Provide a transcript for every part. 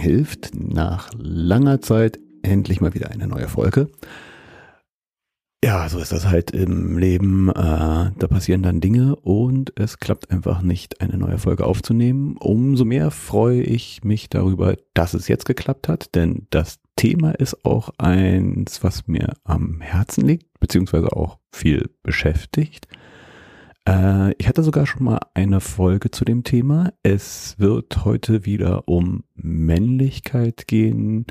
Hilft. Nach langer Zeit endlich mal wieder eine neue Folge. Ja, so ist das halt im Leben. Äh, da passieren dann Dinge und es klappt einfach nicht, eine neue Folge aufzunehmen. Umso mehr freue ich mich darüber, dass es jetzt geklappt hat, denn das Thema ist auch eins, was mir am Herzen liegt, beziehungsweise auch viel beschäftigt. Äh, ich hatte sogar schon mal eine Folge zu dem Thema. Es wird heute wieder um Männlichkeit gehen,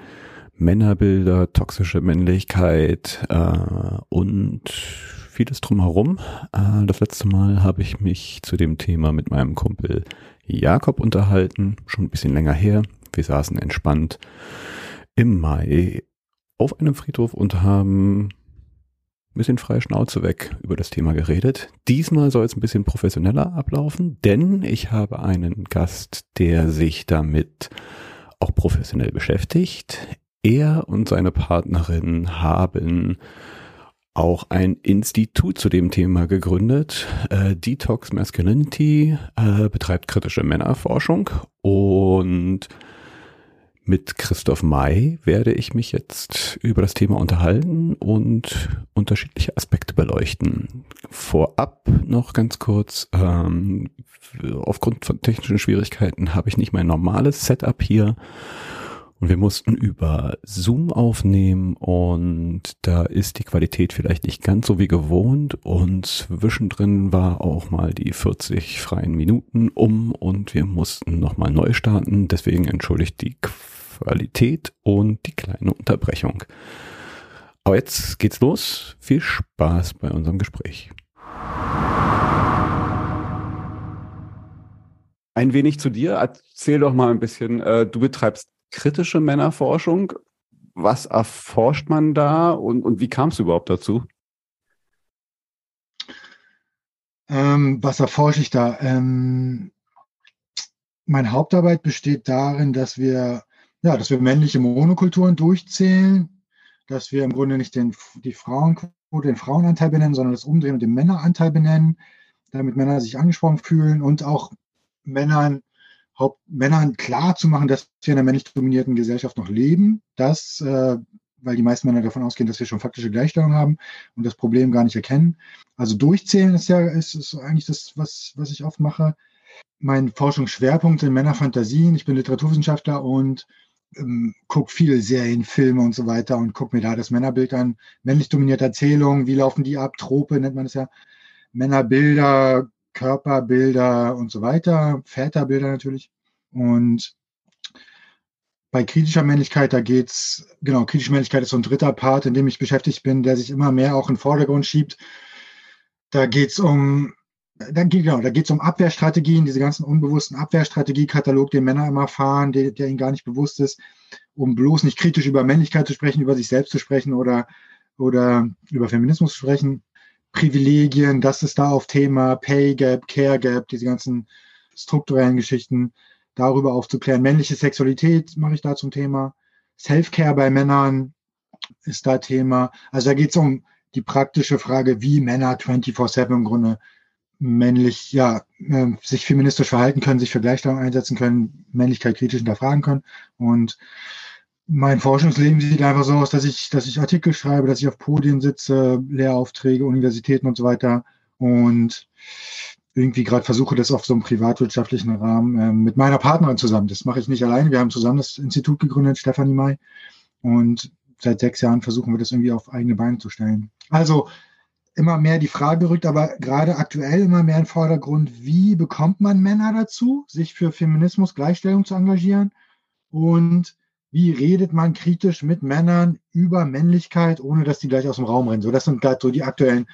Männerbilder, toxische Männlichkeit äh, und vieles drumherum. Äh, das letzte Mal habe ich mich zu dem Thema mit meinem Kumpel Jakob unterhalten, schon ein bisschen länger her. Wir saßen entspannt im Mai auf einem Friedhof und haben bisschen freie Schnauze weg über das Thema geredet. Diesmal soll es ein bisschen professioneller ablaufen, denn ich habe einen Gast, der sich damit auch professionell beschäftigt. Er und seine Partnerin haben auch ein Institut zu dem Thema gegründet. Äh, Detox Masculinity äh, betreibt kritische Männerforschung und mit Christoph May werde ich mich jetzt über das Thema unterhalten und unterschiedliche Aspekte beleuchten. Vorab noch ganz kurz, ähm, aufgrund von technischen Schwierigkeiten habe ich nicht mein normales Setup hier und wir mussten über Zoom aufnehmen und da ist die Qualität vielleicht nicht ganz so wie gewohnt und zwischendrin war auch mal die 40 freien Minuten um und wir mussten nochmal neu starten. Deswegen entschuldigt die Qualität und die kleine Unterbrechung. Aber jetzt geht's los. Viel Spaß bei unserem Gespräch. Ein wenig zu dir. Erzähl doch mal ein bisschen. Äh, du betreibst kritische Männerforschung. Was erforscht man da und, und wie kam es überhaupt dazu? Ähm, was erforsche ich da? Ähm, meine Hauptarbeit besteht darin, dass wir ja, dass wir männliche Monokulturen durchzählen, dass wir im Grunde nicht den, die Frauenquote, den Frauenanteil benennen, sondern das Umdrehen und den Männeranteil benennen, damit Männer sich angesprochen fühlen und auch Männern, Haupt, Männern klar zu machen, dass wir in einer männlich dominierten Gesellschaft noch leben, dass, äh, weil die meisten Männer davon ausgehen, dass wir schon faktische Gleichstellung haben und das Problem gar nicht erkennen. Also durchzählen ist ja ist, ist eigentlich das, was, was ich oft mache. Mein Forschungsschwerpunkt sind Männerfantasien. Ich bin Literaturwissenschaftler und ähm, gucke viele Serien, Filme und so weiter und gucke mir da das Männerbild an. Männlich dominierte Erzählungen, wie laufen die ab? Trope nennt man es ja. Männerbilder, Körperbilder und so weiter. Väterbilder natürlich. Und bei kritischer Männlichkeit, da geht's, genau, kritische Männlichkeit ist so ein dritter Part, in dem ich beschäftigt bin, der sich immer mehr auch in den Vordergrund schiebt. Da geht's um dann geht, genau, da geht es um Abwehrstrategien, diese ganzen unbewussten Abwehrstrategiekatalog, den Männer immer fahren, der, der ihnen gar nicht bewusst ist, um bloß nicht kritisch über Männlichkeit zu sprechen, über sich selbst zu sprechen oder, oder über Feminismus zu sprechen. Privilegien, das ist da auf Thema, Pay Gap, Care Gap, diese ganzen strukturellen Geschichten, darüber aufzuklären. Männliche Sexualität mache ich da zum Thema. Self-Care bei Männern ist da Thema. Also da geht es um die praktische Frage, wie Männer 24-7 im Grunde männlich, ja, äh, sich feministisch verhalten können, sich für Gleichstellung einsetzen können, Männlichkeit kritisch hinterfragen können. Und mein Forschungsleben sieht einfach so aus, dass ich, dass ich Artikel schreibe, dass ich auf Podien sitze, Lehraufträge, Universitäten und so weiter und irgendwie gerade versuche, das auf so einem privatwirtschaftlichen Rahmen äh, mit meiner Partnerin zusammen. Das mache ich nicht alleine. Wir haben zusammen das Institut gegründet, Stefanie May. Und seit sechs Jahren versuchen wir das irgendwie auf eigene Beine zu stellen. Also immer mehr die Frage rückt, aber gerade aktuell immer mehr im Vordergrund, wie bekommt man Männer dazu, sich für Feminismus, Gleichstellung zu engagieren? Und wie redet man kritisch mit Männern über Männlichkeit, ohne dass die gleich aus dem Raum rennen. So, das sind gerade so die aktuellen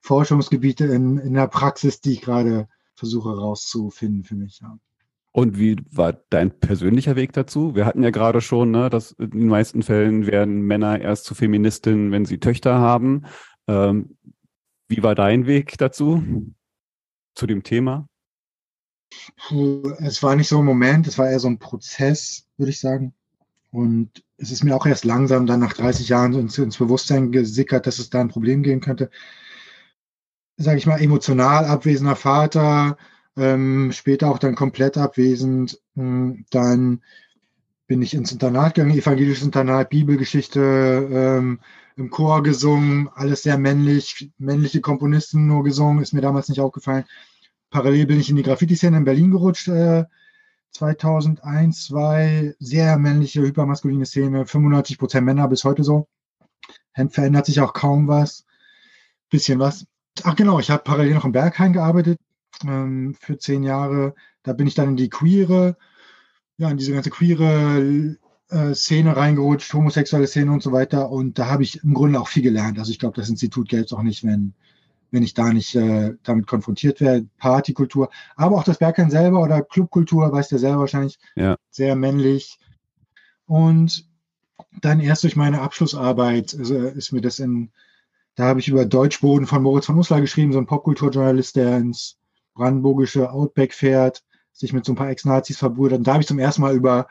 Forschungsgebiete in, in der Praxis, die ich gerade versuche rauszufinden für mich. Ja. Und wie war dein persönlicher Weg dazu? Wir hatten ja gerade schon, ne, dass in den meisten Fällen werden Männer erst zu Feministinnen, wenn sie Töchter haben. Ähm, wie war dein Weg dazu, zu dem Thema? Es war nicht so ein Moment, es war eher so ein Prozess, würde ich sagen. Und es ist mir auch erst langsam dann nach 30 Jahren ins, ins Bewusstsein gesickert, dass es da ein Problem geben könnte. Sage ich mal, emotional abwesender Vater, ähm, später auch dann komplett abwesend. Hm, dann bin ich ins Internat gegangen, evangelisches Internat, Bibelgeschichte, ähm, im Chor gesungen, alles sehr männlich, männliche Komponisten nur gesungen, ist mir damals nicht aufgefallen. Parallel bin ich in die Graffiti-Szene in Berlin gerutscht, äh, 2001, 2, sehr männliche, hypermaskuline Szene, 95 Prozent Männer bis heute so. Verändert sich auch kaum was, bisschen was. Ach genau, ich habe parallel noch im Berghain gearbeitet ähm, für zehn Jahre. Da bin ich dann in die queere, ja, in diese ganze queere äh, Szene reingerutscht, homosexuelle Szene und so weiter. Und da habe ich im Grunde auch viel gelernt. Also ich glaube, das Institut gäbe es auch nicht, wenn, wenn ich da nicht äh, damit konfrontiert wäre. Partykultur, aber auch das Bergheim selber oder Clubkultur, weiß der selber wahrscheinlich, ja. sehr männlich. Und dann erst durch meine Abschlussarbeit also ist mir das in, da habe ich über Deutschboden von Moritz von Uslar geschrieben, so ein Popkulturjournalist, der ins brandenburgische Outback fährt, sich mit so ein paar Ex-Nazis verbrüdert. Und da habe ich zum ersten Mal über,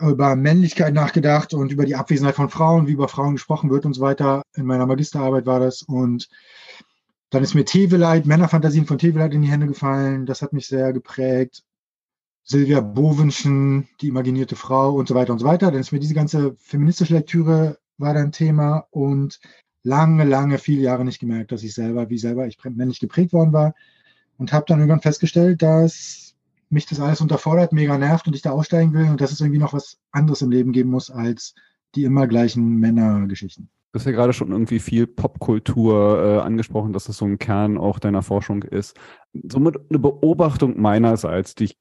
über Männlichkeit nachgedacht und über die Abwesenheit von Frauen, wie über Frauen gesprochen wird und so weiter. In meiner Magisterarbeit war das. Und dann ist mir Teveleit, Männerfantasien von Teveleit in die Hände gefallen. Das hat mich sehr geprägt. Silvia Bovenschen, die imaginierte Frau und so weiter und so weiter. Dann ist mir diese ganze feministische Lektüre war dann Thema und lange, lange, viele Jahre nicht gemerkt, dass ich selber, wie selber ich männlich geprägt worden war und habe dann irgendwann festgestellt, dass mich das alles unterfordert, mega nervt und ich da aussteigen will und dass es irgendwie noch was anderes im Leben geben muss als die immer gleichen Männergeschichten. Du hast ja gerade schon irgendwie viel Popkultur äh, angesprochen, dass das so ein Kern auch deiner Forschung ist. Somit eine Beobachtung meinerseits, die ich,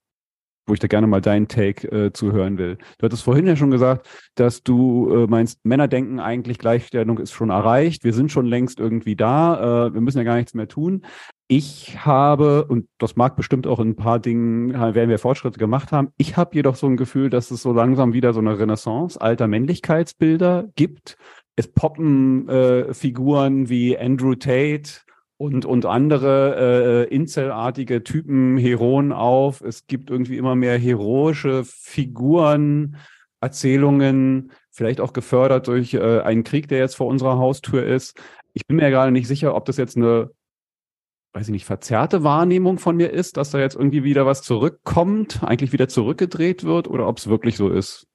wo ich da gerne mal deinen Take äh, zuhören will. Du hattest vorhin ja schon gesagt, dass du äh, meinst, Männer denken eigentlich, Gleichstellung ist schon erreicht, wir sind schon längst irgendwie da, äh, wir müssen ja gar nichts mehr tun. Ich habe, und das mag bestimmt auch in ein paar Dingen, werden wir Fortschritte gemacht haben, ich habe jedoch so ein Gefühl, dass es so langsam wieder so eine Renaissance alter Männlichkeitsbilder gibt. Es poppen äh, Figuren wie Andrew Tate und, und andere äh, Incelartige Typen, Heroen auf. Es gibt irgendwie immer mehr heroische Figuren, Erzählungen, vielleicht auch gefördert durch äh, einen Krieg, der jetzt vor unserer Haustür ist. Ich bin mir gerade nicht sicher, ob das jetzt eine weiß ich nicht, verzerrte Wahrnehmung von mir ist, dass da jetzt irgendwie wieder was zurückkommt, eigentlich wieder zurückgedreht wird oder ob es wirklich so ist?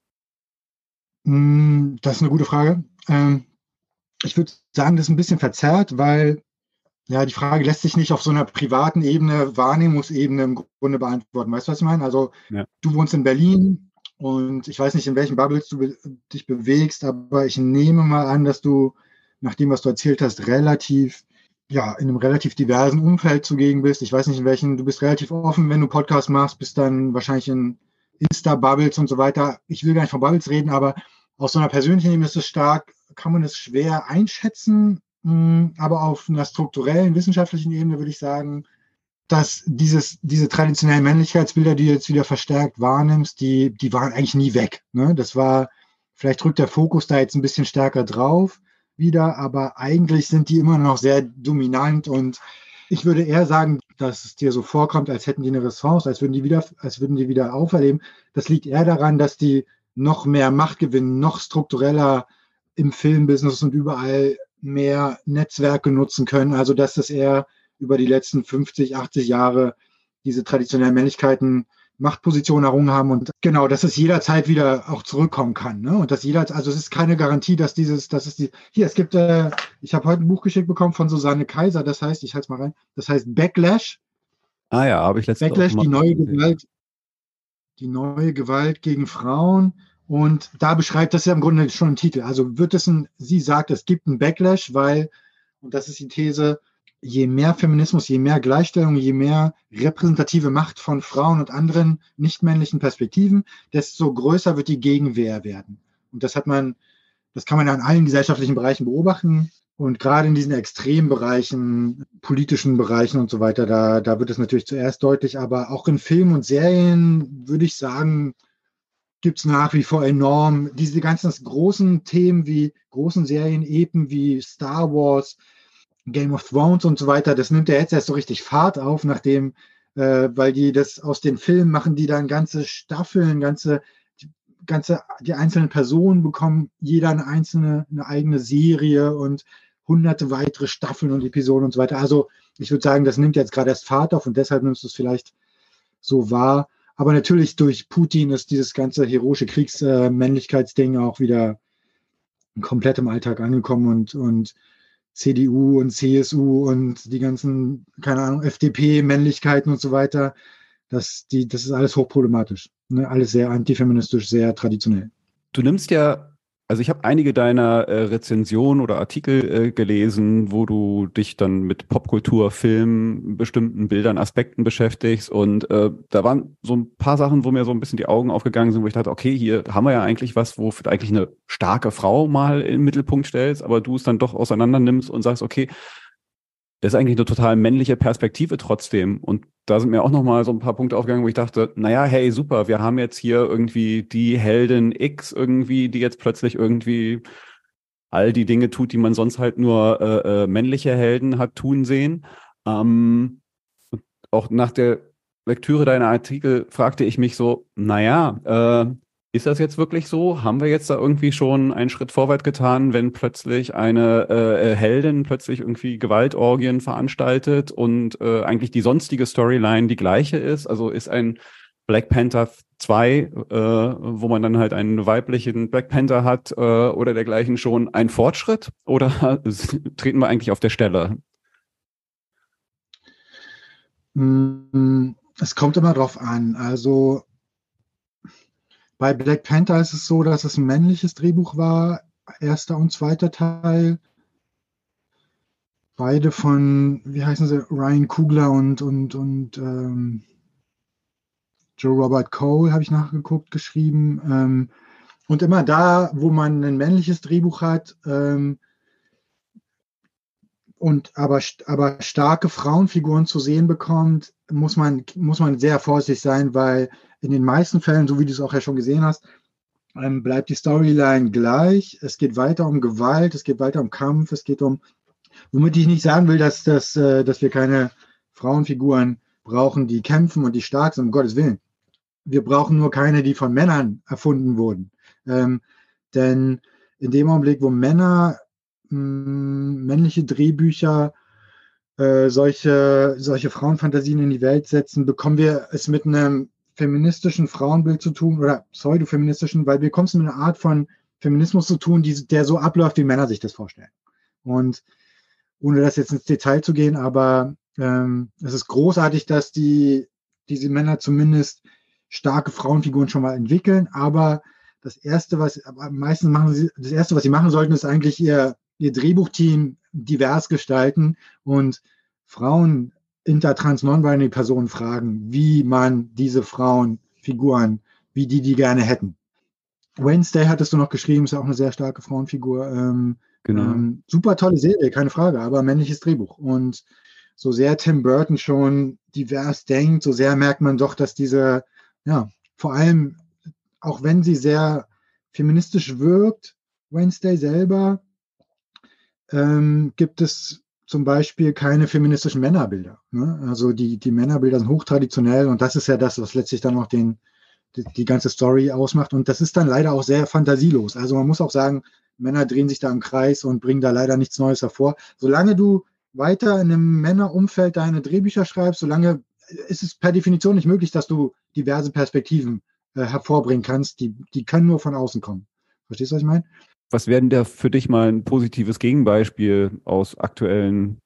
Hm, das ist eine gute Frage. Ähm, ich würde sagen, das ist ein bisschen verzerrt, weil ja, die Frage lässt sich nicht auf so einer privaten Ebene, Wahrnehmungsebene im Grunde beantworten. Weißt du, was ich meine? Also ja. du wohnst in Berlin und ich weiß nicht, in welchen Bubbles du be dich bewegst, aber ich nehme mal an, dass du nach dem, was du erzählt hast, relativ ja, in einem relativ diversen Umfeld zugegen bist. Ich weiß nicht, in welchen, du bist relativ offen, wenn du Podcast machst, bist dann wahrscheinlich in Insta-Bubbles und so weiter. Ich will gar nicht von Bubbles reden, aber aus so einer persönlichen Ebene ist es stark, kann man es schwer einschätzen. Hm, aber auf einer strukturellen, wissenschaftlichen Ebene würde ich sagen, dass dieses, diese traditionellen Männlichkeitsbilder, die du jetzt wieder verstärkt wahrnimmst, die, die waren eigentlich nie weg. Ne? Das war, vielleicht drückt der Fokus da jetzt ein bisschen stärker drauf wieder, aber eigentlich sind die immer noch sehr dominant und ich würde eher sagen, dass es dir so vorkommt, als hätten die eine Ressource, als würden die wieder, als würden die wieder auferleben. Das liegt eher daran, dass die noch mehr Macht gewinnen, noch struktureller im Filmbusiness und überall mehr Netzwerke nutzen können. Also dass das eher über die letzten 50, 80 Jahre diese traditionellen Männlichkeiten Machtposition errungen haben und genau, dass es jederzeit wieder auch zurückkommen kann. Ne? Und dass jeder, also es ist keine Garantie, dass dieses, dass es die, hier, es gibt, äh, ich habe heute ein Buch geschickt bekommen von Susanne Kaiser, das heißt, ich halte es mal rein, das heißt Backlash. Ah ja, habe ich letztens Backlash, die neue Gewalt, die neue Gewalt gegen Frauen. Und da beschreibt das ja im Grunde schon ein Titel. Also wird es ein, sie sagt, es gibt einen Backlash, weil, und das ist die These, je mehr Feminismus, je mehr Gleichstellung, je mehr repräsentative Macht von Frauen und anderen nichtmännlichen Perspektiven, desto größer wird die Gegenwehr werden. Und das hat man, das kann man an allen gesellschaftlichen Bereichen beobachten. Und gerade in diesen extremen Bereichen, politischen Bereichen und so weiter, da, da wird es natürlich zuerst deutlich. Aber auch in Filmen und Serien würde ich sagen, gibt es nach wie vor enorm diese ganzen großen Themen wie großen Serien, Epen wie Star Wars, Game of Thrones und so weiter, das nimmt ja jetzt erst so richtig Fahrt auf, nachdem, äh, weil die das aus den Filmen machen, die dann ganze Staffeln, ganze, ganze, die einzelnen Personen bekommen jeder eine einzelne, eine eigene Serie und hunderte weitere Staffeln und Episoden und so weiter. Also ich würde sagen, das nimmt jetzt gerade erst Fahrt auf und deshalb nimmst du es vielleicht so wahr. Aber natürlich durch Putin ist dieses ganze heroische Kriegsmännlichkeitsding äh, auch wieder komplett im Alltag angekommen und, und CDU und CSU und die ganzen, keine Ahnung, FDP-Männlichkeiten und so weiter, das, die, das ist alles hochproblematisch. Ne? Alles sehr antifeministisch, sehr traditionell. Du nimmst ja also ich habe einige deiner äh, Rezensionen oder Artikel äh, gelesen, wo du dich dann mit Popkultur, Film, bestimmten Bildern, Aspekten beschäftigst. Und äh, da waren so ein paar Sachen, wo mir so ein bisschen die Augen aufgegangen sind, wo ich dachte, okay, hier haben wir ja eigentlich was, wo eigentlich eine starke Frau mal im Mittelpunkt stellst, aber du es dann doch auseinander nimmst und sagst, okay, ist eigentlich eine total männliche Perspektive trotzdem. Und da sind mir auch nochmal so ein paar Punkte aufgegangen, wo ich dachte, naja, hey, super, wir haben jetzt hier irgendwie die Heldin X irgendwie, die jetzt plötzlich irgendwie all die Dinge tut, die man sonst halt nur äh, äh, männliche Helden hat tun sehen. Ähm, auch nach der Lektüre deiner Artikel fragte ich mich so, naja, äh, ist das jetzt wirklich so? Haben wir jetzt da irgendwie schon einen Schritt vorwärts getan, wenn plötzlich eine äh, äh, Heldin plötzlich irgendwie Gewaltorgien veranstaltet und äh, eigentlich die sonstige Storyline die gleiche ist? Also ist ein Black Panther 2, äh, wo man dann halt einen weiblichen Black Panther hat äh, oder dergleichen schon ein Fortschritt oder treten wir eigentlich auf der Stelle? Mm, es kommt immer drauf an. Also bei Black Panther ist es so, dass es ein männliches Drehbuch war, erster und zweiter Teil. Beide von, wie heißen sie, Ryan Kugler und, und, und ähm, Joe Robert Cole, habe ich nachgeguckt, geschrieben. Ähm, und immer da, wo man ein männliches Drehbuch hat, ähm, und aber, aber starke Frauenfiguren zu sehen bekommt, muss man, muss man sehr vorsichtig sein, weil in den meisten Fällen, so wie du es auch ja schon gesehen hast, ähm, bleibt die Storyline gleich. Es geht weiter um Gewalt, es geht weiter um Kampf, es geht um, womit ich nicht sagen will, dass, dass, äh, dass wir keine Frauenfiguren brauchen, die kämpfen und die stark sind, um Gottes Willen. Wir brauchen nur keine, die von Männern erfunden wurden. Ähm, denn in dem Augenblick, wo Männer mh, hm, männliche Drehbücher äh, solche, solche Frauenfantasien in die Welt setzen, bekommen wir es mit einem feministischen Frauenbild zu tun oder pseudofeministischen, weil wir kommen mit einer Art von Feminismus zu tun, die, der so abläuft, wie Männer sich das vorstellen. Und ohne das jetzt ins Detail zu gehen, aber ähm, es ist großartig, dass die, diese Männer zumindest starke Frauenfiguren schon mal entwickeln, aber das erste, was am meisten machen sie, das erste, was sie machen sollten, ist eigentlich ihr, ihr Drehbuchteam divers gestalten und Frauen intertrans non-binary Personen fragen, wie man diese Frauenfiguren, wie die die gerne hätten. Wednesday hattest du noch geschrieben, ist ja auch eine sehr starke Frauenfigur. Ähm, genau. Ähm, super tolle Serie, keine Frage, aber männliches Drehbuch. Und so sehr Tim Burton schon divers denkt, so sehr merkt man doch, dass diese, ja, vor allem, auch wenn sie sehr feministisch wirkt, Wednesday selber, ähm, gibt es zum Beispiel keine feministischen Männerbilder. Ne? Also die, die Männerbilder sind hochtraditionell und das ist ja das, was letztlich dann auch den, die, die, ganze Story ausmacht. Und das ist dann leider auch sehr fantasielos. Also man muss auch sagen, Männer drehen sich da im Kreis und bringen da leider nichts Neues hervor. Solange du weiter in einem Männerumfeld deine Drehbücher schreibst, solange ist es per Definition nicht möglich, dass du diverse Perspektiven äh, hervorbringen kannst. Die, die können nur von außen kommen. Verstehst du, was ich meine? Was wäre denn da für dich mal ein positives Gegenbeispiel aus aktuellen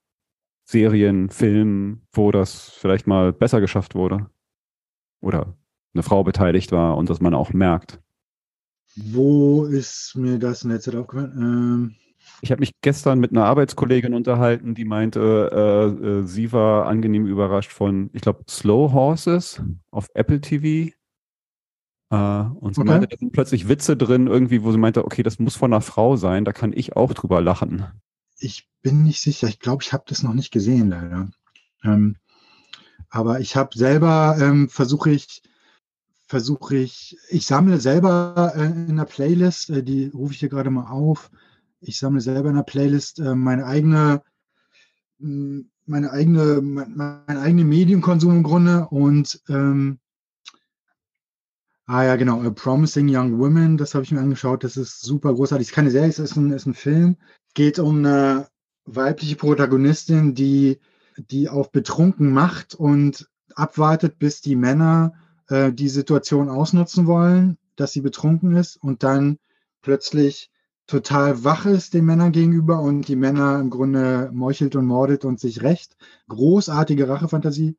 Serien, Filmen, wo das vielleicht mal besser geschafft wurde? Oder eine Frau beteiligt war und das man auch merkt? Wo ist mir das in der Zeit aufgefallen? Ähm, Ich habe mich gestern mit einer Arbeitskollegin unterhalten, die meinte, äh, äh, sie war angenehm überrascht von, ich glaube, Slow Horses auf Apple TV. Äh, und sie okay. meinte, da sind plötzlich Witze drin, irgendwie, wo sie meinte, okay, das muss von einer Frau sein, da kann ich auch drüber lachen. Ich bin nicht sicher. Ich glaube, ich habe das noch nicht gesehen, leider. Ähm, aber ich habe selber, ähm, versuche ich, versuche ich, ich sammle selber äh, in der Playlist, äh, die rufe ich hier gerade mal auf. Ich sammle selber in der Playlist äh, meine eigene, meine eigene, mein, mein eigene Medienkonsum im Grunde und ähm, Ah ja, genau. A Promising Young Women, das habe ich mir angeschaut. Das ist super großartig. Es ist keine Serie, es ist ein, ist ein Film. Geht um eine weibliche Protagonistin, die, die auf betrunken macht und abwartet, bis die Männer äh, die Situation ausnutzen wollen, dass sie betrunken ist und dann plötzlich total wach ist den Männern gegenüber und die Männer im Grunde meuchelt und mordet und sich rächt. Großartige Rachefantasie.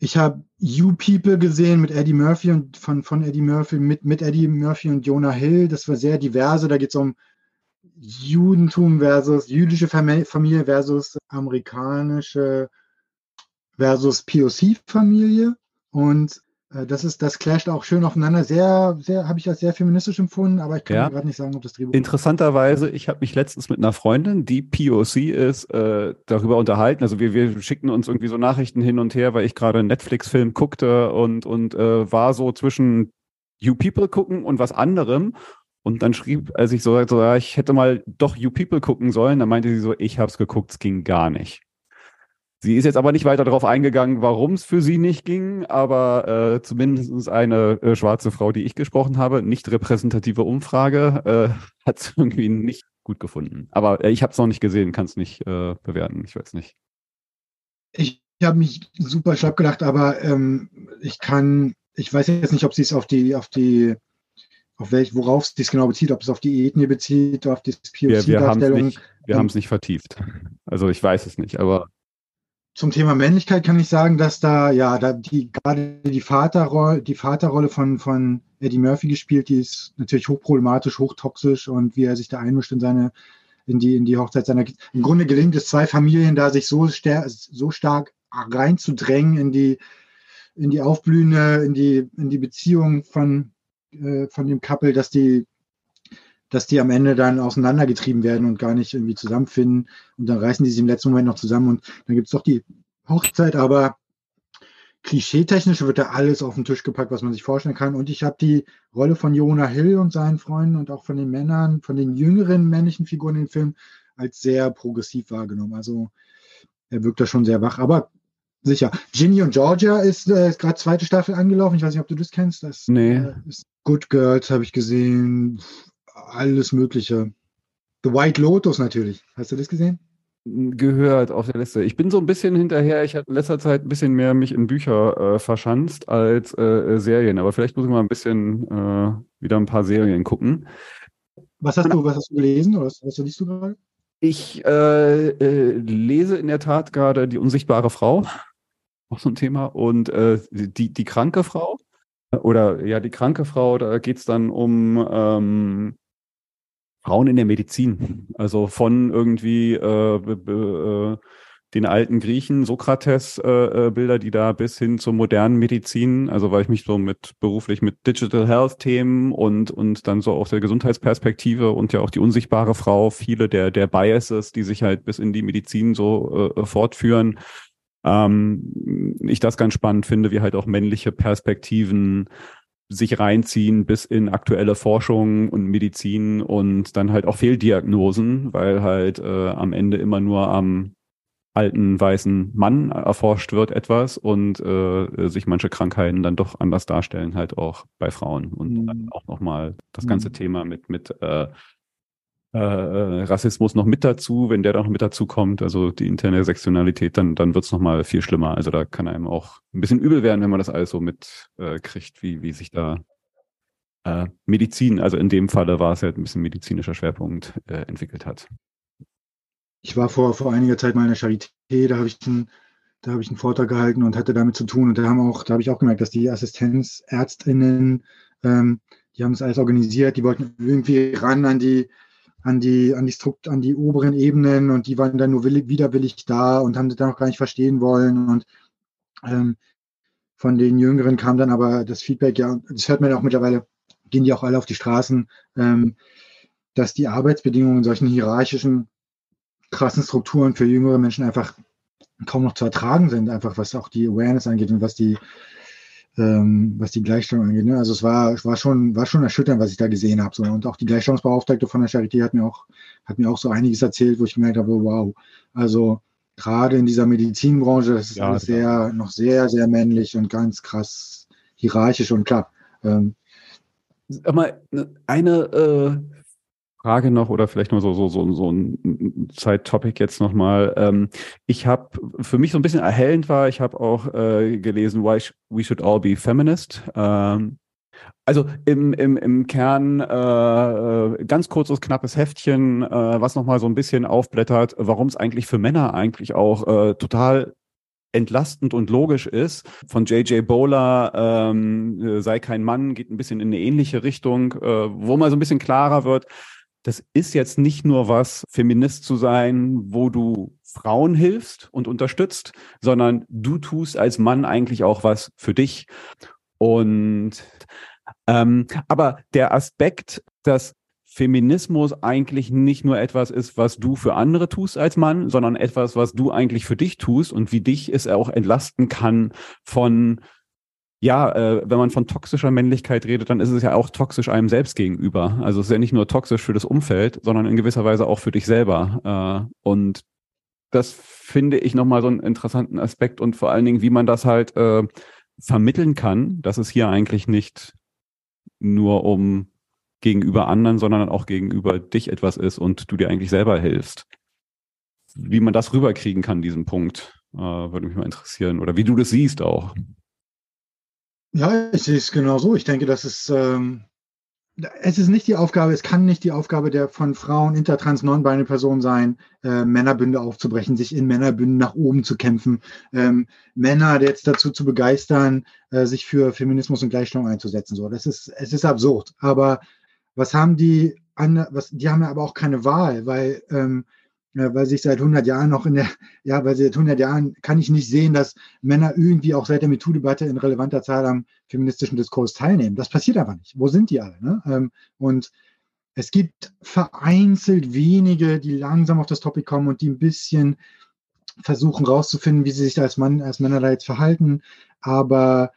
Ich habe You People gesehen mit Eddie Murphy und von, von Eddie Murphy, mit, mit Eddie Murphy und Jonah Hill. Das war sehr diverse. Da geht es um Judentum versus jüdische Familie versus amerikanische versus POC-Familie. Und das ist, das clasht auch schön aufeinander. Sehr, sehr, habe ich als sehr feministisch empfunden, aber ich kann ja. gerade nicht sagen, ob das Drehbuch. Interessanterweise, ich habe mich letztens mit einer Freundin, die POC ist, äh, darüber unterhalten. Also wir, wir schickten uns irgendwie so Nachrichten hin und her, weil ich gerade einen Netflix-Film guckte und, und äh, war so zwischen You People gucken und was anderem. Und dann schrieb, als ich so, so ja, ich hätte mal doch You People gucken sollen, dann meinte sie so, ich habe es geguckt, es ging gar nicht. Sie ist jetzt aber nicht weiter darauf eingegangen, warum es für sie nicht ging, aber äh, zumindest eine äh, schwarze Frau, die ich gesprochen habe, nicht repräsentative Umfrage, äh, hat es irgendwie nicht gut gefunden. Aber äh, ich habe es noch nicht gesehen, kann es nicht äh, bewerten, ich weiß nicht. Ich habe mich super schlapp gedacht, aber ähm, ich kann, ich weiß jetzt nicht, ob sie es auf die, auf die, auf welch, worauf es sich genau bezieht, ob es auf die Ethnie bezieht, auf die POC-Darstellung. Wir, wir haben es nicht vertieft. Also ich weiß es nicht, aber zum Thema Männlichkeit kann ich sagen, dass da, ja, da die, gerade die Vaterrolle, die Vaterrolle von, von Eddie Murphy gespielt, die ist natürlich hochproblematisch, hochtoxisch und wie er sich da einmischt in seine, in die, in die Hochzeit seiner. Im Grunde gelingt es zwei Familien da, sich so, so stark reinzudrängen in die, in die aufblühende, in die, in die Beziehung von, äh, von dem Couple, dass die dass die am Ende dann auseinandergetrieben werden und gar nicht irgendwie zusammenfinden. Und dann reißen die sich im letzten Moment noch zusammen und dann gibt es doch die Hochzeit, aber klischeetechnisch wird da alles auf den Tisch gepackt, was man sich vorstellen kann. Und ich habe die Rolle von Jonah Hill und seinen Freunden und auch von den Männern, von den jüngeren männlichen Figuren in dem Film als sehr progressiv wahrgenommen. Also er wirkt da schon sehr wach. Aber sicher. Ginny und Georgia ist, äh, ist gerade zweite Staffel angelaufen. Ich weiß nicht, ob du das kennst. Das nee. Äh, ist Good Girls habe ich gesehen alles Mögliche. The White Lotus natürlich. Hast du das gesehen? Gehört auf der Liste. Ich bin so ein bisschen hinterher. Ich hatte in letzter Zeit ein bisschen mehr mich in Bücher äh, verschanzt als äh, Serien. Aber vielleicht muss ich mal ein bisschen äh, wieder ein paar Serien gucken. Was hast du, was hast du gelesen oder was, was liest du gerade? Ich äh, äh, lese in der Tat gerade Die unsichtbare Frau. Auch so ein Thema. Und äh, die, die kranke Frau. Oder ja, die kranke Frau, da geht es dann um ähm, Frauen in der Medizin. Also von irgendwie äh, äh, den alten Griechen, Sokrates-Bilder, äh, die da bis hin zur modernen Medizin, also weil ich mich so mit beruflich mit Digital Health-Themen und, und dann so aus der Gesundheitsperspektive und ja auch die unsichtbare Frau, viele der, der Biases, die sich halt bis in die Medizin so äh, fortführen, ähm, ich das ganz spannend finde, wie halt auch männliche Perspektiven sich reinziehen bis in aktuelle Forschung und Medizin und dann halt auch Fehldiagnosen, weil halt äh, am Ende immer nur am alten weißen Mann erforscht wird etwas und äh, sich manche Krankheiten dann doch anders darstellen, halt auch bei Frauen. Und mhm. dann auch nochmal das ganze mhm. Thema mit, mit äh, äh, äh, Rassismus noch mit dazu, wenn der noch mit dazu kommt, also die interne Sektionalität, dann, dann wird's noch mal viel schlimmer. Also da kann einem auch ein bisschen übel werden, wenn man das alles so mitkriegt, äh, wie, wie sich da äh, Medizin, also in dem Falle war es ja ein bisschen medizinischer Schwerpunkt, äh, entwickelt hat. Ich war vor, vor einiger Zeit mal in der Charité, da habe ich einen, da habe ich einen Vortrag gehalten und hatte damit zu tun. Und da haben auch, da habe ich auch gemerkt, dass die Assistenzärztinnen, ähm, die haben es alles organisiert, die wollten irgendwie ran an die an die, an die Strukt, an die oberen Ebenen und die waren dann nur willig, widerwillig da und haben das dann auch gar nicht verstehen wollen. Und ähm, von den Jüngeren kam dann aber das Feedback, ja, das hört man ja auch mittlerweile, gehen die auch alle auf die Straßen, ähm, dass die Arbeitsbedingungen in solchen hierarchischen, krassen Strukturen für jüngere Menschen einfach kaum noch zu ertragen sind, einfach was auch die Awareness angeht und was die, ähm, was die Gleichstellung angeht. Ne? Also es war, war schon, war schon erschütternd, was ich da gesehen habe. So. Und auch die Gleichstellungsbeauftragte von der Charité hat mir auch, hat mir auch so einiges erzählt, wo ich gemerkt habe, wow, also gerade in dieser Medizinbranche, das ist ja, alles sehr, noch sehr, sehr männlich und ganz krass hierarchisch und klar. Ähm, mal eine äh, Frage noch oder vielleicht nur so, so, so, so ein Side-Topic jetzt nochmal. Ähm, ich habe, für mich so ein bisschen erhellend war, ich habe auch äh, gelesen, Why We Should All Be Feminist. Ähm, also im, im, im Kern äh, ganz kurzes, knappes Heftchen, äh, was nochmal so ein bisschen aufblättert, warum es eigentlich für Männer eigentlich auch äh, total entlastend und logisch ist. Von J.J. Bowler, ähm, äh, sei kein Mann, geht ein bisschen in eine ähnliche Richtung, äh, wo mal so ein bisschen klarer wird, das ist jetzt nicht nur was, Feminist zu sein, wo du Frauen hilfst und unterstützt, sondern du tust als Mann eigentlich auch was für dich. Und ähm, aber der Aspekt, dass Feminismus eigentlich nicht nur etwas ist, was du für andere tust als Mann, sondern etwas, was du eigentlich für dich tust und wie dich es auch entlasten kann von ja, äh, wenn man von toxischer Männlichkeit redet, dann ist es ja auch toxisch einem selbst gegenüber. Also es ist ja nicht nur toxisch für das Umfeld, sondern in gewisser Weise auch für dich selber. Äh, und das finde ich nochmal so einen interessanten Aspekt und vor allen Dingen, wie man das halt äh, vermitteln kann, dass es hier eigentlich nicht nur um gegenüber anderen, sondern auch gegenüber dich etwas ist und du dir eigentlich selber hilfst. Wie man das rüberkriegen kann, diesen Punkt, äh, würde mich mal interessieren. Oder wie du das siehst auch. Ja, ich sehe es genau so. Ich denke, das ist, ähm, es ist nicht die Aufgabe, es kann nicht die Aufgabe der von Frauen, intertrans, non-binary Personen sein, äh, Männerbünde aufzubrechen, sich in Männerbünden nach oben zu kämpfen, ähm, Männer jetzt dazu zu begeistern, äh, sich für Feminismus und Gleichstellung einzusetzen. So, das ist, es ist absurd. Aber was haben die, an, was, die haben ja aber auch keine Wahl, weil ähm, weil sich seit 100 Jahren noch in der, ja, weil seit 100 Jahren kann ich nicht sehen, dass Männer irgendwie auch seit der MeToo-Debatte in relevanter Zahl am feministischen Diskurs teilnehmen. Das passiert einfach nicht. Wo sind die alle? Ne? Ähm, und es gibt vereinzelt wenige, die langsam auf das Topic kommen und die ein bisschen versuchen rauszufinden, wie sie sich als Mann, als Männer da jetzt verhalten. Aber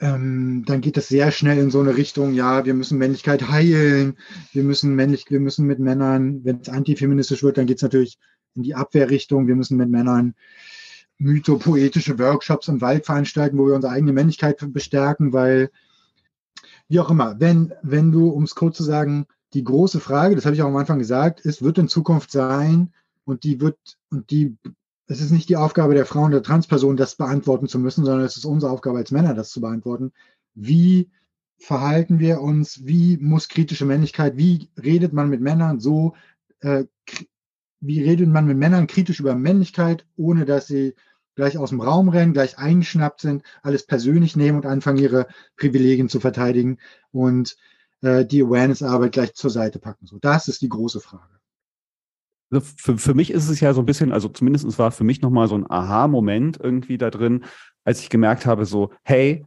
ähm, dann geht das sehr schnell in so eine Richtung, ja, wir müssen Männlichkeit heilen, wir müssen männlich, wir müssen mit Männern, wenn es antifeministisch wird, dann geht es natürlich in die Abwehrrichtung, wir müssen mit Männern mythopoetische Workshops im Wald veranstalten, wo wir unsere eigene Männlichkeit bestärken, weil, wie auch immer, wenn, wenn du, um es kurz zu sagen, die große Frage, das habe ich auch am Anfang gesagt, ist, wird in Zukunft sein, und die wird, und die es ist nicht die Aufgabe der Frauen der Transperson, das beantworten zu müssen, sondern es ist unsere Aufgabe als Männer, das zu beantworten. Wie verhalten wir uns? Wie muss kritische Männlichkeit? Wie redet man mit Männern so? Äh, wie redet man mit Männern kritisch über Männlichkeit, ohne dass sie gleich aus dem Raum rennen, gleich eingeschnappt sind, alles persönlich nehmen und anfangen, ihre Privilegien zu verteidigen und äh, die Awareness-Arbeit gleich zur Seite packen. So, das ist die große Frage. Also für, für mich ist es ja so ein bisschen, also zumindest war für mich nochmal so ein Aha-Moment irgendwie da drin, als ich gemerkt habe, so, hey,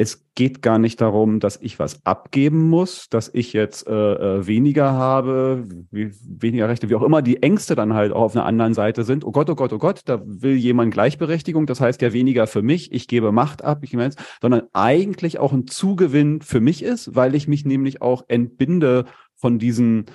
es geht gar nicht darum, dass ich was abgeben muss, dass ich jetzt äh, äh weniger habe, wie, weniger Rechte, wie auch immer die Ängste dann halt auch auf einer anderen Seite sind. Oh Gott, oh Gott, oh Gott, da will jemand Gleichberechtigung, das heißt ja weniger für mich, ich gebe Macht ab, ich meine, sondern eigentlich auch ein Zugewinn für mich ist, weil ich mich nämlich auch entbinde von diesen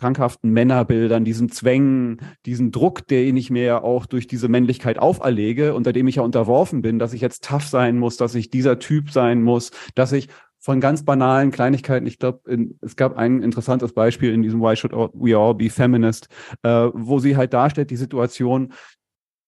krankhaften Männerbildern, diesen Zwängen, diesen Druck, den ich mir ja auch durch diese Männlichkeit auferlege, unter dem ich ja unterworfen bin, dass ich jetzt tough sein muss, dass ich dieser Typ sein muss, dass ich von ganz banalen Kleinigkeiten, ich glaube, es gab ein interessantes Beispiel in diesem Why Should We All Be Feminist, äh, wo sie halt darstellt, die Situation,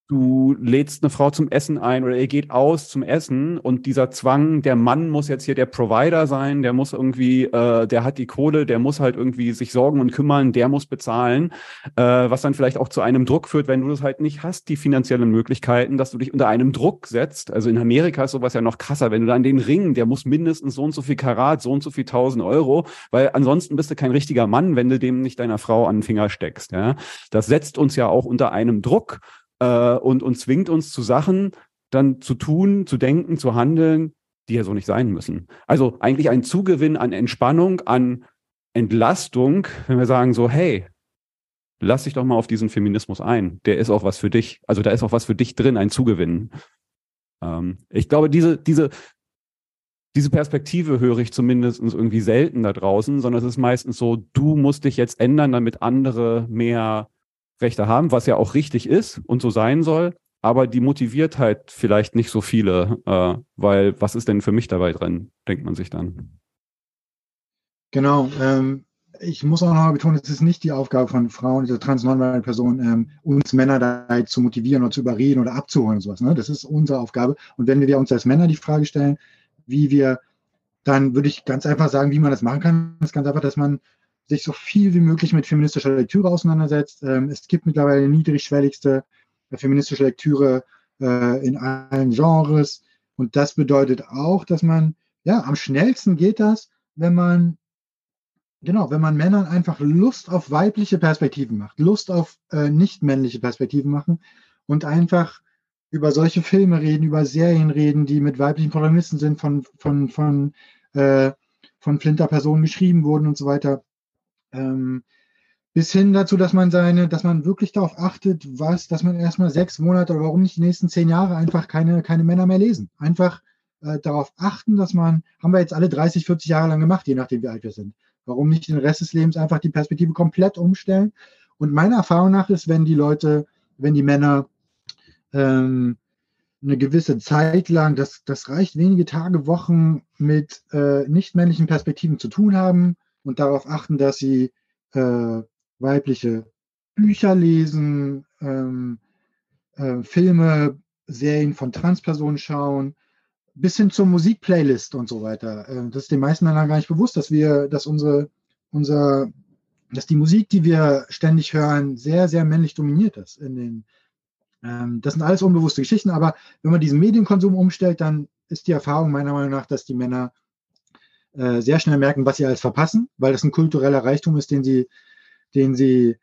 du lädst eine Frau zum Essen ein oder ihr geht aus zum Essen und dieser Zwang, der Mann muss jetzt hier der Provider sein, der muss irgendwie, äh, der hat die Kohle, der muss halt irgendwie sich sorgen und kümmern, der muss bezahlen, äh, was dann vielleicht auch zu einem Druck führt, wenn du das halt nicht hast, die finanziellen Möglichkeiten, dass du dich unter einem Druck setzt. Also in Amerika ist sowas ja noch krasser, wenn du dann den Ring, der muss mindestens so und so viel Karat, so und so viel tausend Euro, weil ansonsten bist du kein richtiger Mann, wenn du dem nicht deiner Frau an den Finger steckst. Ja? Das setzt uns ja auch unter einem Druck äh, und, und zwingt uns zu Sachen dann zu tun, zu denken, zu handeln, die ja so nicht sein müssen. Also eigentlich ein Zugewinn an Entspannung, an Entlastung, wenn wir sagen so, hey, lass dich doch mal auf diesen Feminismus ein. Der ist auch was für dich. Also da ist auch was für dich drin, ein Zugewinn. Ähm, ich glaube, diese, diese, diese Perspektive höre ich zumindest irgendwie selten da draußen, sondern es ist meistens so, du musst dich jetzt ändern, damit andere mehr Rechte haben, was ja auch richtig ist und so sein soll, aber die motiviert halt vielleicht nicht so viele, äh, weil was ist denn für mich dabei drin, denkt man sich dann. Genau. Ähm, ich muss auch noch betonen, es ist nicht die Aufgabe von Frauen, dieser transnormalen Personen, ähm, uns Männer da zu motivieren oder zu überreden oder abzuholen und sowas. Ne? Das ist unsere Aufgabe. Und wenn wir uns als Männer die Frage stellen, wie wir, dann würde ich ganz einfach sagen, wie man das machen kann, ist ganz einfach, dass man sich so viel wie möglich mit feministischer Lektüre auseinandersetzt. Ähm, es gibt mittlerweile niedrigschwelligste äh, feministische Lektüre äh, in allen Genres. Und das bedeutet auch, dass man, ja, am schnellsten geht das, wenn man, genau, wenn man Männern einfach Lust auf weibliche Perspektiven macht, Lust auf äh, nicht männliche Perspektiven machen und einfach über solche Filme reden, über Serien reden, die mit weiblichen Protagonisten sind, von, von, von, äh, von Flinter-Personen geschrieben wurden und so weiter. Ähm, bis hin dazu, dass man seine, dass man wirklich darauf achtet, was, dass man erstmal sechs Monate oder warum nicht die nächsten zehn Jahre einfach keine, keine Männer mehr lesen. Einfach äh, darauf achten, dass man, haben wir jetzt alle 30, 40 Jahre lang gemacht, je nachdem wie alt wir sind. Warum nicht den Rest des Lebens einfach die Perspektive komplett umstellen? Und meiner Erfahrung nach ist, wenn die Leute, wenn die Männer ähm, eine gewisse Zeit lang, das, das reicht wenige Tage, Wochen mit äh, nicht männlichen Perspektiven zu tun haben, und darauf achten, dass sie äh, weibliche Bücher lesen, ähm, äh, Filme, Serien von Transpersonen schauen, bis hin zur Musikplaylist und so weiter. Äh, das ist den meisten Männern gar nicht bewusst, dass wir, dass unsere, unser, dass die Musik, die wir ständig hören, sehr, sehr männlich dominiert ist in den ähm, das sind alles unbewusste Geschichten, aber wenn man diesen Medienkonsum umstellt, dann ist die Erfahrung meiner Meinung nach, dass die Männer äh, sehr schnell merken, was sie alles verpassen, weil das ein kultureller Reichtum ist, den sie, den sie,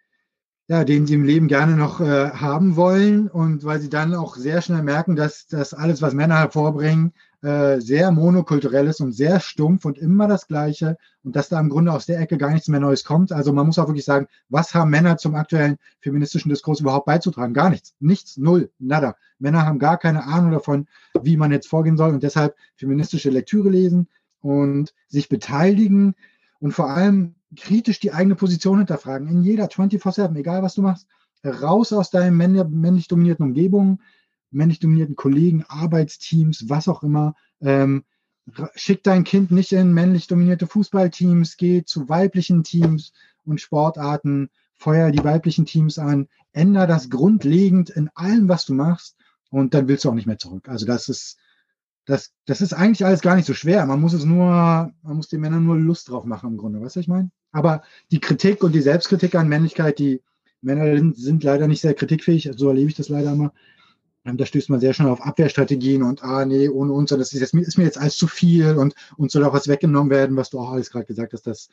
ja, den sie im Leben gerne noch äh, haben wollen und weil sie dann auch sehr schnell merken, dass das alles, was Männer hervorbringen, äh, sehr monokulturell ist und sehr stumpf und immer das Gleiche und dass da im Grunde aus der Ecke gar nichts mehr Neues kommt. Also man muss auch wirklich sagen, was haben Männer zum aktuellen feministischen Diskurs überhaupt beizutragen? Gar nichts. Nichts, null, nada. Männer haben gar keine Ahnung davon, wie man jetzt vorgehen soll und deshalb feministische Lektüre lesen, und sich beteiligen und vor allem kritisch die eigene Position hinterfragen. In jeder 24-7, egal was du machst, raus aus deinen männlich dominierten Umgebungen, männlich dominierten Kollegen, Arbeitsteams, was auch immer. Ähm, schick dein Kind nicht in männlich dominierte Fußballteams, geh zu weiblichen Teams und Sportarten, feuer die weiblichen Teams an, änder das grundlegend in allem, was du machst und dann willst du auch nicht mehr zurück. Also das ist das, das ist eigentlich alles gar nicht so schwer. Man muss es nur, man muss den Männern nur Lust drauf machen im Grunde, weißt du, ich meine? Aber die Kritik und die Selbstkritik an Männlichkeit, die Männer sind, sind leider nicht sehr kritikfähig, so erlebe ich das leider immer. Ähm, da stößt man sehr schnell auf Abwehrstrategien und ah nee, ohne uns, das ist, jetzt, ist mir jetzt alles zu viel und uns soll auch was weggenommen werden, was du auch alles gerade gesagt hast, dass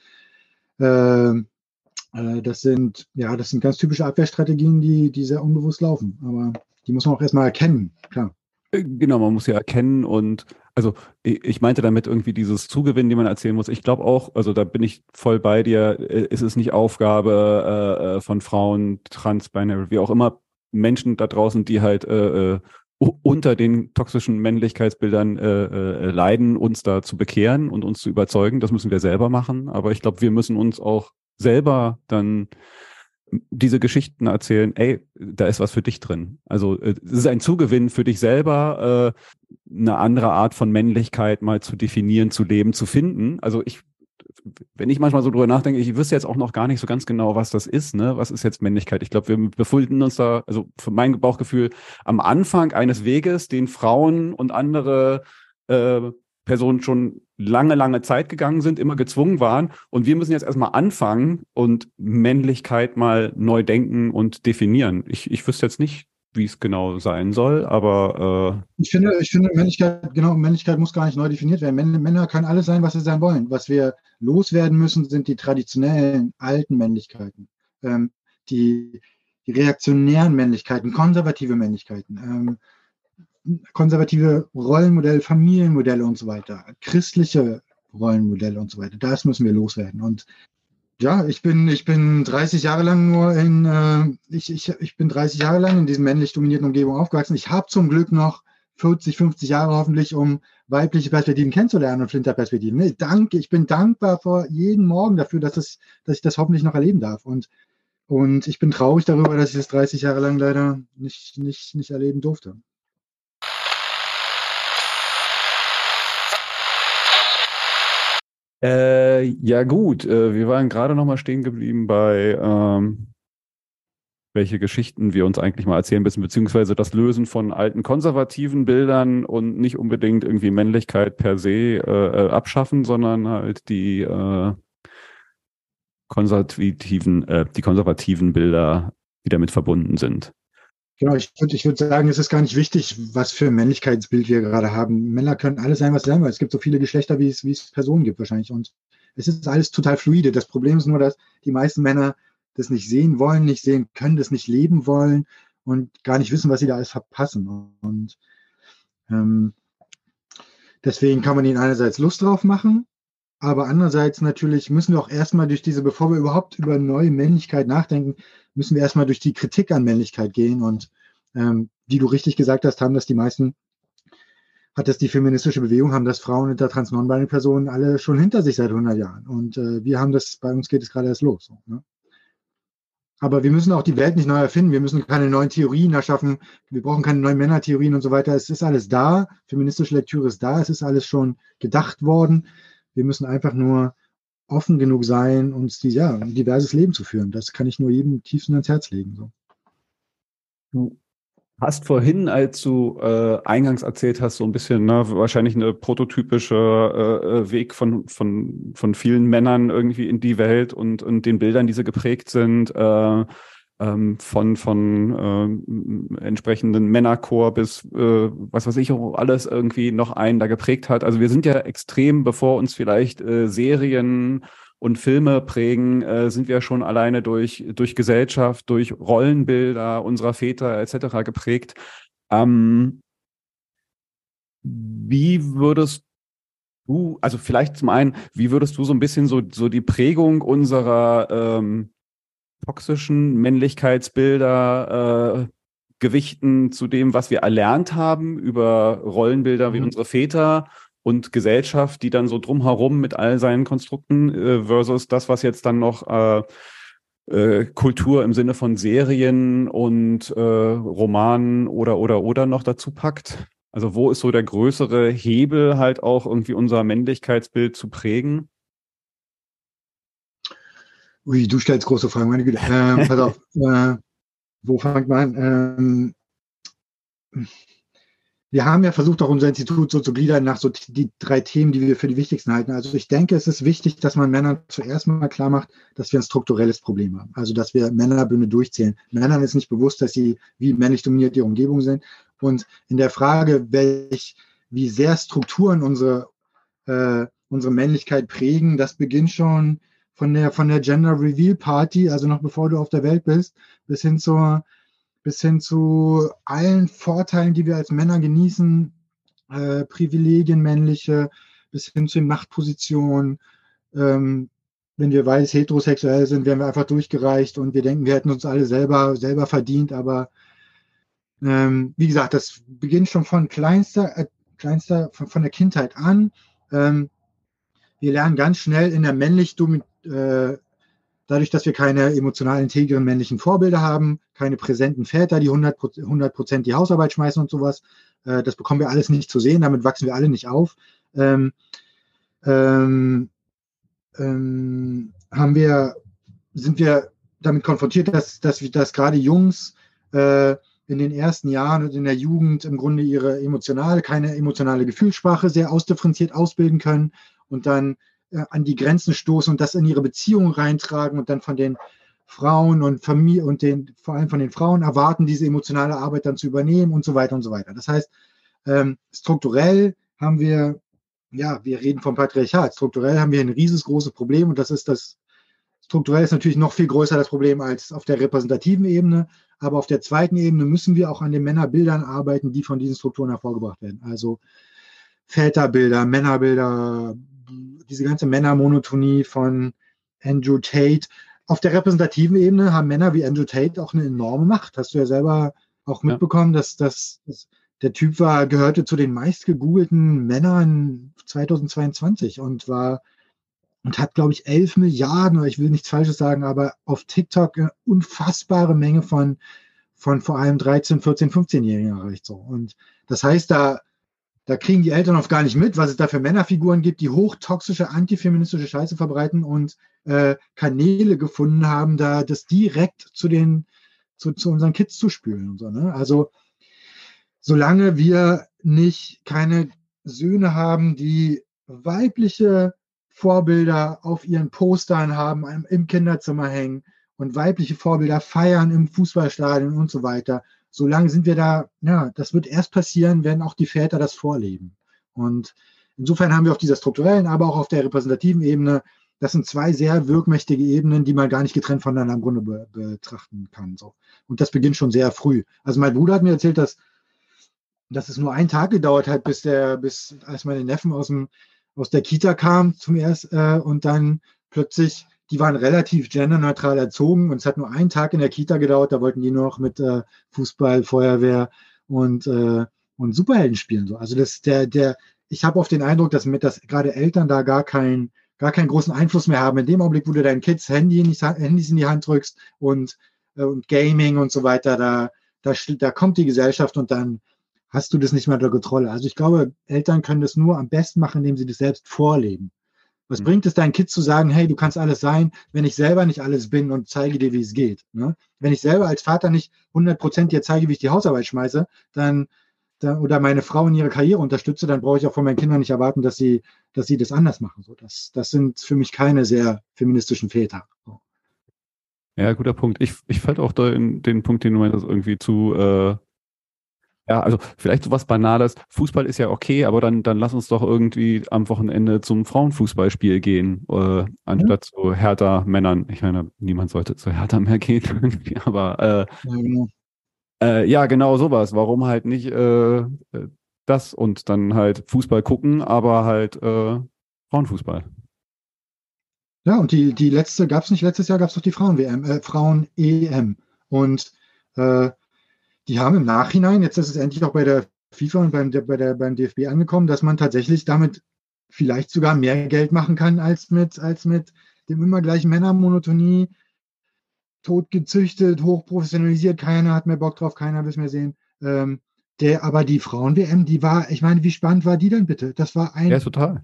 äh, äh, das sind, ja, das sind ganz typische Abwehrstrategien, die, die sehr unbewusst laufen. Aber die muss man auch erstmal erkennen, klar. Äh, genau, man muss ja erkennen und also ich meinte damit irgendwie dieses Zugewinnen, die man erzählen muss. Ich glaube auch, also da bin ich voll bei dir. Äh, es ist nicht Aufgabe äh, äh von Frauen, Trans-Binary, wie auch immer, Menschen da draußen, die halt äh, unter den toxischen Männlichkeitsbildern äh, leiden, uns da zu bekehren und uns zu überzeugen. Das müssen wir selber machen. Aber ich glaube, wir müssen uns auch selber dann diese Geschichten erzählen, ey, da ist was für dich drin. Also äh, es ist ein Zugewinn für dich selber, äh, eine andere Art von Männlichkeit mal zu definieren, zu leben, zu finden. Also ich wenn ich manchmal so drüber nachdenke, ich wüsste jetzt auch noch gar nicht so ganz genau, was das ist, ne? Was ist jetzt Männlichkeit? Ich glaube, wir befinden uns da, also für mein Bauchgefühl, am Anfang eines Weges, den Frauen und andere äh, Personen schon lange, lange Zeit gegangen sind, immer gezwungen waren. Und wir müssen jetzt erstmal anfangen und Männlichkeit mal neu denken und definieren. Ich, ich wüsste jetzt nicht, wie es genau sein soll, aber äh ich finde, ich finde Männlichkeit, genau, Männlichkeit muss gar nicht neu definiert werden. Männer können alles sein, was sie sein wollen. Was wir loswerden müssen, sind die traditionellen alten Männlichkeiten, ähm, die, die reaktionären Männlichkeiten, konservative Männlichkeiten, ähm, konservative Rollenmodelle, Familienmodelle und so weiter, christliche Rollenmodelle und so weiter. Das müssen wir loswerden. Und ja, ich bin, ich bin 30 Jahre lang nur in, äh, ich, ich, ich bin 30 Jahre lang in diesen männlich dominierten Umgebungen aufgewachsen. Ich habe zum Glück noch 40, 50 Jahre hoffentlich, um weibliche Perspektiven kennenzulernen und Flinterperspektiven. Nee, danke, ich bin dankbar vor jeden Morgen dafür, dass, es, dass ich das hoffentlich noch erleben darf. Und, und ich bin traurig darüber, dass ich das 30 Jahre lang leider nicht, nicht, nicht erleben durfte. Äh, ja gut, äh, wir waren gerade noch mal stehen geblieben bei ähm, welche Geschichten wir uns eigentlich mal erzählen müssen, beziehungsweise das Lösen von alten konservativen Bildern und nicht unbedingt irgendwie Männlichkeit per se äh, äh abschaffen, sondern halt die äh, konservativen, äh, die konservativen Bilder, die damit verbunden sind. Genau, ich würde ich würd sagen, es ist gar nicht wichtig, was für ein Männlichkeitsbild wir gerade haben. Männer können alles sein, was sie sein wollen. Es gibt so viele Geschlechter, wie es, wie es Personen gibt wahrscheinlich. Und es ist alles total fluide. Das Problem ist nur, dass die meisten Männer das nicht sehen wollen, nicht sehen können, das nicht leben wollen und gar nicht wissen, was sie da alles verpassen. Und ähm, deswegen kann man ihnen einerseits Lust drauf machen, aber andererseits natürlich müssen wir auch erstmal durch diese, bevor wir überhaupt über neue Männlichkeit nachdenken, müssen wir erstmal durch die Kritik an Männlichkeit gehen. Und ähm, wie du richtig gesagt hast, haben das die meisten, hat das die feministische Bewegung, haben das Frauen hinter trans non Personen alle schon hinter sich seit 100 Jahren. Und äh, wir haben das, bei uns geht es gerade erst los. Ne? Aber wir müssen auch die Welt nicht neu erfinden. Wir müssen keine neuen Theorien erschaffen. Wir brauchen keine neuen Männertheorien und so weiter. Es ist alles da. Feministische Lektüre ist da. Es ist alles schon gedacht worden. Wir müssen einfach nur offen genug sein, uns die, ja, ein diverses Leben zu führen. Das kann ich nur jedem tiefsten ans Herz legen. So. Du hast vorhin, als du äh, eingangs erzählt hast, so ein bisschen, ne, wahrscheinlich eine prototypische äh, äh, Weg von, von, von vielen Männern irgendwie in die Welt und, und den Bildern, die sie geprägt sind, äh, ähm, von, von äh, entsprechenden Männerchor bis äh, was weiß ich auch alles irgendwie noch einen da geprägt hat. Also wir sind ja extrem, bevor uns vielleicht äh, Serien und Filme prägen, äh, sind wir schon alleine durch, durch Gesellschaft, durch Rollenbilder unserer Väter etc. geprägt. Ähm, wie würdest du, also vielleicht zum einen, wie würdest du so ein bisschen so, so die Prägung unserer ähm, toxischen Männlichkeitsbilder äh, gewichten zu dem, was wir erlernt haben über Rollenbilder wie mhm. unsere Väter und Gesellschaft, die dann so drumherum mit all seinen Konstrukten äh, versus das, was jetzt dann noch äh, äh, Kultur im Sinne von Serien und äh, Romanen oder oder oder noch dazu packt? Also wo ist so der größere Hebel halt auch irgendwie unser Männlichkeitsbild zu prägen? Ui, du stellst große Fragen, meine Güte. Ähm, pass auf, äh, wo fängt man an? Ähm, wir haben ja versucht, auch unser Institut so zu gliedern nach so die drei Themen, die wir für die wichtigsten halten. Also ich denke, es ist wichtig, dass man Männern zuerst mal klar macht, dass wir ein strukturelles Problem haben. Also dass wir Männerbünde durchzählen. Männern ist nicht bewusst, dass sie wie männlich dominiert ihre Umgebung sind. Und in der Frage, welch, wie sehr Strukturen unsere, äh, unsere Männlichkeit prägen, das beginnt schon von der, von der Gender Reveal Party, also noch bevor du auf der Welt bist, bis hin zur, bis hin zu allen Vorteilen, die wir als Männer genießen, äh, Privilegien männliche, bis hin zu Machtpositionen. Ähm, wenn wir weiß heterosexuell sind, werden wir einfach durchgereicht und wir denken, wir hätten uns alle selber, selber verdient. Aber ähm, wie gesagt, das beginnt schon von kleinster, äh, kleinster von, von, der Kindheit an. Ähm, wir lernen ganz schnell in der männlich äh, dadurch, dass wir keine emotional integren männlichen Vorbilder haben, keine präsenten Väter, die 100 Prozent die Hausarbeit schmeißen und sowas, äh, das bekommen wir alles nicht zu sehen, damit wachsen wir alle nicht auf. Ähm, ähm, ähm, haben wir, sind wir damit konfrontiert, dass, dass, dass gerade Jungs äh, in den ersten Jahren und in der Jugend im Grunde ihre emotionale, keine emotionale Gefühlssprache sehr ausdifferenziert ausbilden können und dann an die Grenzen stoßen und das in ihre Beziehung reintragen und dann von den Frauen und Familie und den, vor allem von den Frauen erwarten, diese emotionale Arbeit dann zu übernehmen und so weiter und so weiter. Das heißt, ähm, strukturell haben wir, ja, wir reden vom Patriarchat, strukturell haben wir ein riesengroßes Problem und das ist das, strukturell ist natürlich noch viel größer das Problem als auf der repräsentativen Ebene, aber auf der zweiten Ebene müssen wir auch an den Männerbildern arbeiten, die von diesen Strukturen hervorgebracht werden. Also Väterbilder, Männerbilder, diese ganze Männermonotonie von Andrew Tate, auf der repräsentativen Ebene haben Männer wie Andrew Tate auch eine enorme Macht. Hast du ja selber auch mitbekommen, ja. dass, dass, dass der Typ war, gehörte zu den meistgegoogelten Männern 2022 und war und hat, glaube ich, 11 Milliarden, oder ich will nichts Falsches sagen, aber auf TikTok eine unfassbare Menge von, von vor allem 13, 14, 15-Jährigen erreicht. So. Und das heißt, da, da kriegen die Eltern oft gar nicht mit, was es da für Männerfiguren gibt, die hochtoxische, antifeministische Scheiße verbreiten und äh, Kanäle gefunden haben, da das direkt zu den zu, zu unseren Kids zu spülen und so. Ne? Also solange wir nicht keine Söhne haben, die weibliche Vorbilder auf ihren Postern haben, im Kinderzimmer hängen und weibliche Vorbilder feiern im Fußballstadion und so weiter, solange sind wir da, ja, das wird erst passieren, wenn auch die Väter das vorleben. Und insofern haben wir auf dieser strukturellen, aber auch auf der repräsentativen Ebene das sind zwei sehr wirkmächtige Ebenen, die man gar nicht getrennt voneinander im Grunde be betrachten kann. So. Und das beginnt schon sehr früh. Also mein Bruder hat mir erzählt, dass, dass es nur einen Tag gedauert hat, bis der, bis als meine Neffen aus dem aus der Kita kamen zum ersten äh, und dann plötzlich, die waren relativ genderneutral erzogen und es hat nur einen Tag in der Kita gedauert, da wollten die noch mit äh, Fußball, Feuerwehr und äh, und Superhelden spielen. So. Also das der der ich habe oft den Eindruck, dass mit das gerade Eltern da gar kein gar keinen großen Einfluss mehr haben. In dem Augenblick, wo du deinen Kids Handy in die, Handys in die Hand drückst und, äh, und Gaming und so weiter, da, da, da kommt die Gesellschaft und dann hast du das nicht mehr unter Kontrolle. Also ich glaube, Eltern können das nur am besten machen, indem sie das selbst vorleben. Was mhm. bringt es deinen Kids zu sagen, hey, du kannst alles sein, wenn ich selber nicht alles bin und zeige dir, wie es geht? Ne? Wenn ich selber als Vater nicht 100 Prozent dir zeige, wie ich die Hausarbeit schmeiße, dann, da, oder meine Frau in ihre Karriere unterstütze, dann brauche ich auch von meinen Kindern nicht erwarten, dass sie, dass sie das anders machen. So, das, das sind für mich keine sehr feministischen Väter. So. Ja, guter Punkt. Ich, ich fand auch da in den Punkt, den du meinst, irgendwie zu, äh, ja, also vielleicht so was Banales. Fußball ist ja okay, aber dann, dann lass uns doch irgendwie am Wochenende zum Frauenfußballspiel gehen, äh, anstatt ja. zu härter Männern. Ich meine, niemand sollte zu härter mehr gehen, aber äh, ja, genau. Äh, ja, genau sowas. Warum halt nicht äh, äh, das und dann halt Fußball gucken, aber halt äh, Frauenfußball. Ja, und die, die letzte, gab es nicht letztes Jahr, gab es doch die Frauen-WM, äh, Frauen-EM. Und äh, die haben im Nachhinein, jetzt ist es endlich auch bei der FIFA und beim, bei der, beim DFB angekommen, dass man tatsächlich damit vielleicht sogar mehr Geld machen kann als mit, als mit dem immer gleichen Männermonotonie, tot gezüchtet, hochprofessionalisiert, keiner hat mehr Bock drauf, keiner will es mehr sehen. Ähm, der, aber die Frauen-WM, die war, ich meine, wie spannend war die denn bitte? Das war ein, ja,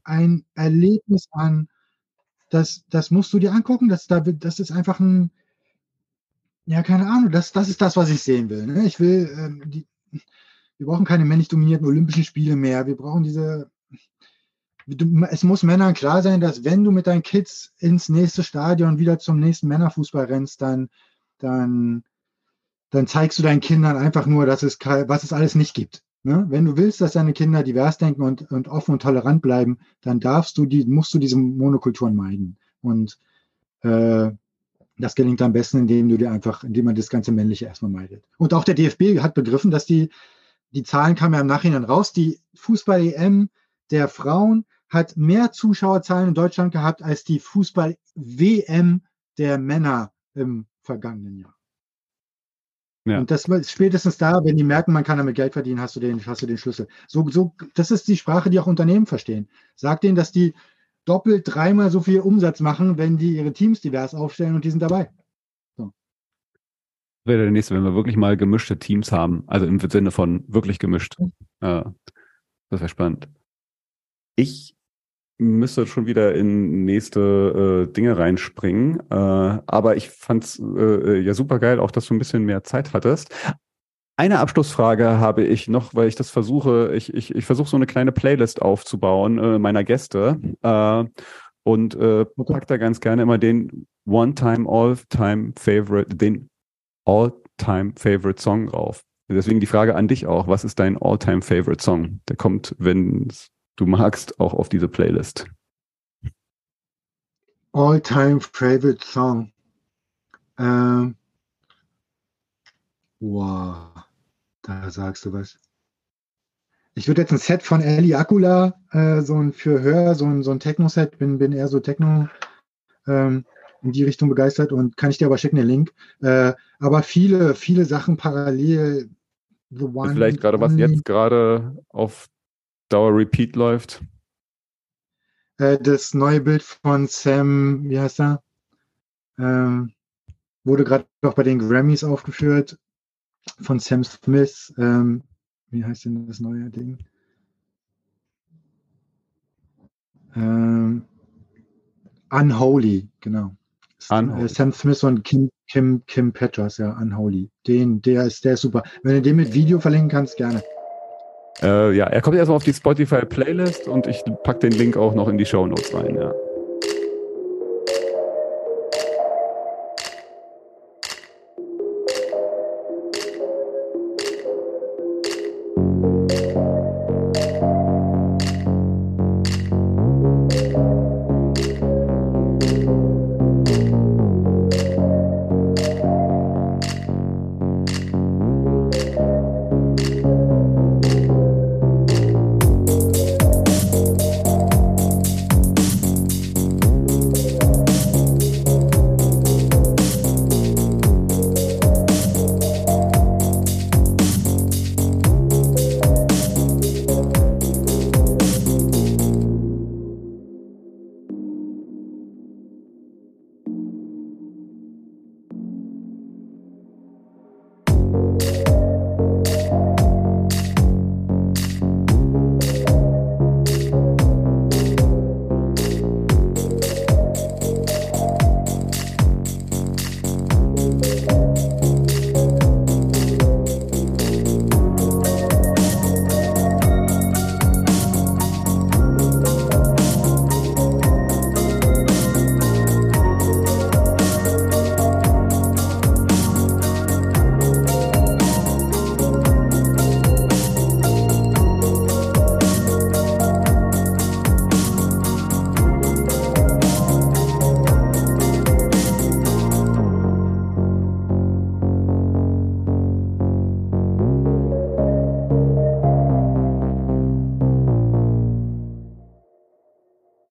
ein Erlebnis an, das, das musst du dir angucken, das, das ist einfach ein, ja, keine Ahnung, das, das ist das, was ich sehen will. Ne? Ich will, ähm, die, wir brauchen keine männlich dominierten Olympischen Spiele mehr. Wir brauchen diese, es muss Männern klar sein, dass wenn du mit deinen Kids ins nächste Stadion wieder zum nächsten Männerfußball rennst, dann, dann, dann zeigst du deinen Kindern einfach nur, dass es, was es alles nicht gibt. Ne? Wenn du willst, dass deine Kinder divers denken und, und offen und tolerant bleiben, dann darfst du die, musst du diese Monokulturen meiden. Und äh, das gelingt am besten, indem du dir einfach, indem man das ganze Männliche erstmal meidet. Und auch der DFB hat begriffen, dass die, die Zahlen kamen ja im Nachhinein raus, die Fußball-EM der Frauen hat mehr Zuschauerzahlen in Deutschland gehabt als die Fußball-WM der Männer im vergangenen Jahr. Ja. Und das spätestens da, wenn die merken, man kann damit Geld verdienen, hast du den, hast du den Schlüssel. So, so, das ist die Sprache, die auch Unternehmen verstehen. Sag denen, dass die doppelt, dreimal so viel Umsatz machen, wenn die ihre Teams divers aufstellen und die sind dabei. So. Das wäre der nächste, wenn wir wirklich mal gemischte Teams haben, also im Sinne von wirklich gemischt. Ja, das wäre spannend. Ich müsste schon wieder in nächste äh, Dinge reinspringen. Äh, aber ich fand's äh, ja super geil, auch dass du ein bisschen mehr Zeit hattest. Eine Abschlussfrage habe ich noch, weil ich das versuche, ich, ich, ich versuche so eine kleine Playlist aufzubauen äh, meiner Gäste äh, und äh, pack da ganz gerne immer den One-Time, All-Time Favorite, den All-Time Favorite Song drauf. Deswegen die Frage an dich auch, was ist dein All-Time Favorite Song? Der kommt, wenn du magst, auch auf diese Playlist. All-time favorite song. Ähm, wow, da sagst du was. Ich würde jetzt ein Set von Eli Akula, äh, so ein für Hör, so ein, so ein Techno-Set, bin, bin eher so Techno ähm, in die Richtung begeistert und kann ich dir aber schicken, den Link. Äh, aber viele, viele Sachen parallel. The One Vielleicht gerade, was jetzt gerade auf Dauer Repeat läuft. Äh, das neue Bild von Sam, wie heißt er? Ähm, wurde gerade auch bei den Grammys aufgeführt von Sam Smith. Ähm, wie heißt denn das neue Ding? Ähm, Unholy, genau. Unholy. Äh, Sam Smith und Kim, Kim, Kim Petras, ja, Unholy. Den, der ist, der ist super. Wenn du den mit Video verlinken kannst, gerne. Äh, ja, er kommt erstmal auf die Spotify Playlist und ich pack den Link auch noch in die Show Notes rein, ja.